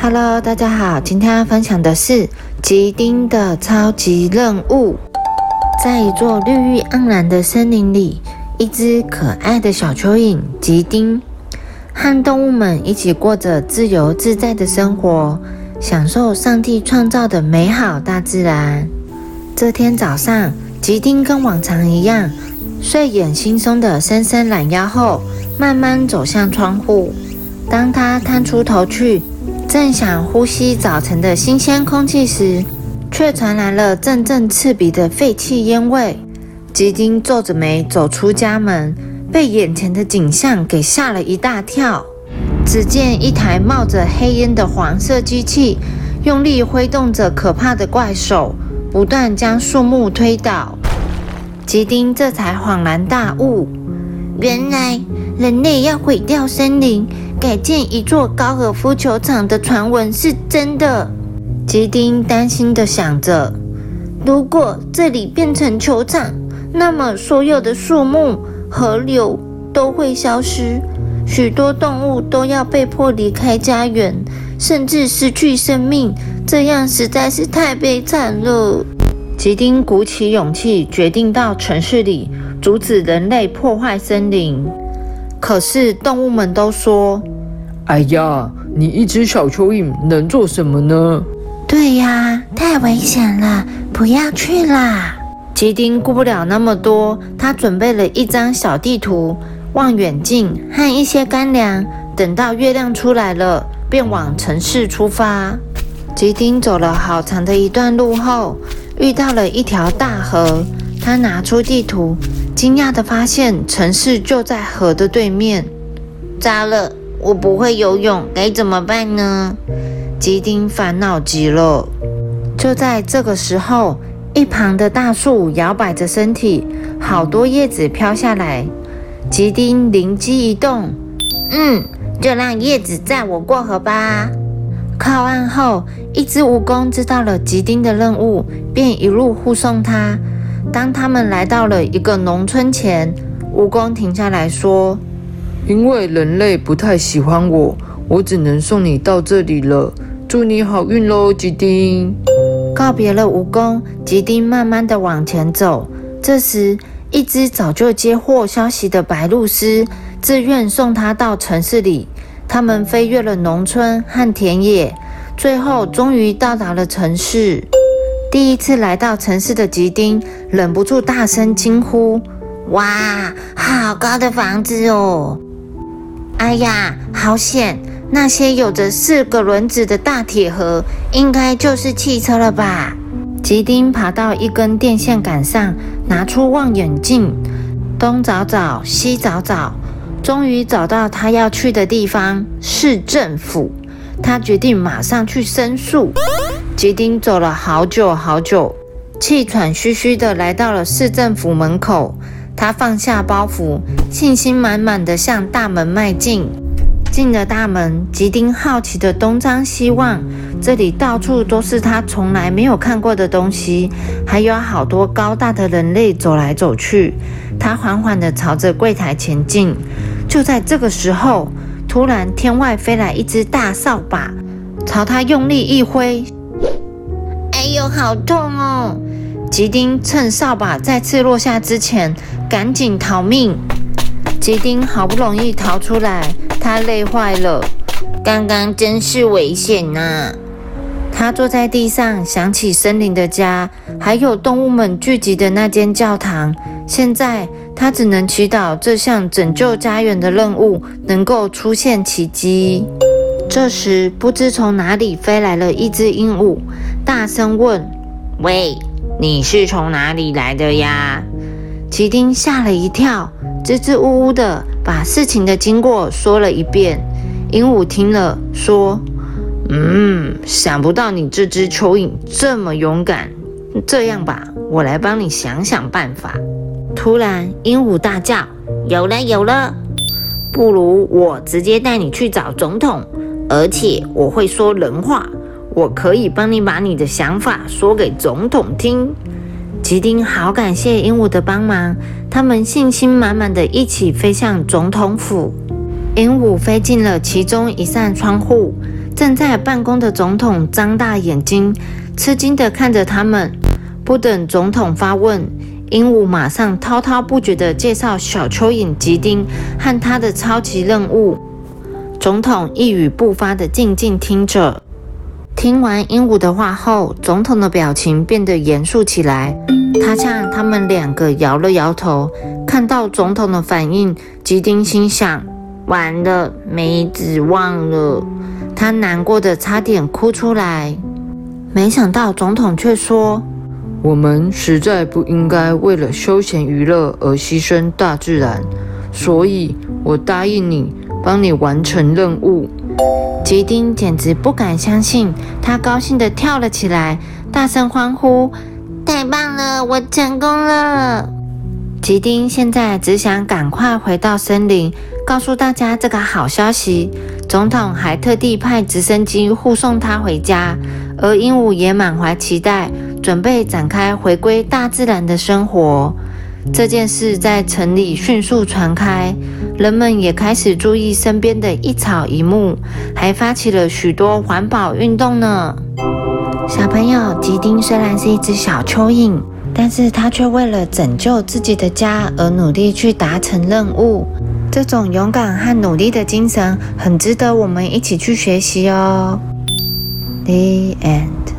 Hello，大家好，今天要分享的是吉丁的超级任务。在一座绿意盎然的森林里，一只可爱的小蚯蚓吉丁和动物们一起过着自由自在的生活，享受上帝创造的美好大自然。这天早上，吉丁跟往常一样，睡眼惺忪的伸伸懒腰后，慢慢走向窗户。当他探出头去，正想呼吸早晨的新鲜空气时，却传来了阵阵刺鼻的废气烟味。吉丁皱着眉走出家门，被眼前的景象给吓了一大跳。只见一台冒着黑烟的黄色机器，用力挥动着可怕的怪手，不断将树木推倒。吉丁这才恍然大悟，原来人类要毁掉森林。改建一座高尔夫球场的传闻是真的。吉丁担心地想着：如果这里变成球场，那么所有的树木、河流都会消失，许多动物都要被迫离开家园，甚至失去生命。这样实在是太悲惨了。吉丁鼓起勇气，决定到城市里阻止人类破坏森林。可是动物们都说。哎呀，你一只小蚯蚓能做什么呢？对呀，太危险了，不要去啦！吉丁顾不了那么多，他准备了一张小地图、望远镜和一些干粮。等到月亮出来了，便往城市出发。吉丁走了好长的一段路后，遇到了一条大河。他拿出地图，惊讶地发现城市就在河的对面。糟了！我不会游泳，该怎么办呢？吉丁烦恼极了。就在这个时候，一旁的大树摇摆着身体，好多叶子飘下来。吉丁灵机一动，嗯，就让叶子载我过河吧。靠岸后，一只蜈蚣知道了吉丁的任务，便一路护送他。当他们来到了一个农村前，蜈蚣停下来说。因为人类不太喜欢我，我只能送你到这里了。祝你好运喽，吉丁！告别了蜈蚣，吉丁慢慢的往前走。这时，一只早就接获消息的白鹭鸶自愿送他到城市里。他们飞越了农村和田野，最后终于到达了城市。第一次来到城市的吉丁忍不住大声惊呼：“哇，好高的房子哦！”哎呀，好险！那些有着四个轮子的大铁盒，应该就是汽车了吧？吉丁爬到一根电线杆上，拿出望远镜，东找找，西找找，终于找到他要去的地方——市政府。他决定马上去申诉。吉丁走了好久好久，气喘吁吁地来到了市政府门口。他放下包袱，信心满满的向大门迈进。进了大门，吉丁好奇地东张西望，这里到处都是他从来没有看过的东西，还有好多高大的人类走来走去。他缓缓地朝着柜台前进。就在这个时候，突然天外飞来一只大扫把，朝他用力一挥。哎呦，好痛哦！吉丁趁扫把再次落下之前，赶紧逃命。吉丁好不容易逃出来，他累坏了。刚刚真是危险呐！他坐在地上，想起森林的家，还有动物们聚集的那间教堂。现在他只能祈祷这项拯救家园的任务能够出现奇迹。这时，不知从哪里飞来了一只鹦鹉，大声问：“喂？”你是从哪里来的呀？奇丁吓了一跳，支支吾吾的把事情的经过说了一遍。鹦鹉听了说：“嗯，想不到你这只蚯蚓这么勇敢。这样吧，我来帮你想想办法。”突然，鹦鹉大叫：“有了，有了！不如我直接带你去找总统，而且我会说人话。”我可以帮你把你的想法说给总统听。吉丁好感谢鹦鹉的帮忙，他们信心满满的一起飞向总统府。鹦鹉飞进了其中一扇窗户，正在办公的总统张大眼睛，吃惊地看着他们。不等总统发问，鹦鹉马上滔滔不绝地介绍小蚯蚓吉丁和他的超级任务。总统一语不发地静静听着。听完鹦鹉的话后，总统的表情变得严肃起来。他向他们两个摇了摇头。看到总统的反应，吉丁心想：完了，没指望了。他难过的差点哭出来。没想到总统却说：“我们实在不应该为了休闲娱乐而牺牲大自然，所以我答应你，帮你完成任务。”吉丁简直不敢相信，他高兴地跳了起来，大声欢呼：“太棒了，我成功了！”吉丁现在只想赶快回到森林，告诉大家这个好消息。总统还特地派直升机护送他回家，而鹦鹉也满怀期待，准备展开回归大自然的生活。这件事在城里迅速传开，人们也开始注意身边的一草一木，还发起了许多环保运动呢。小朋友，吉丁虽然是一只小蚯蚓，但是他却为了拯救自己的家而努力去达成任务。这种勇敢和努力的精神，很值得我们一起去学习哦。The end.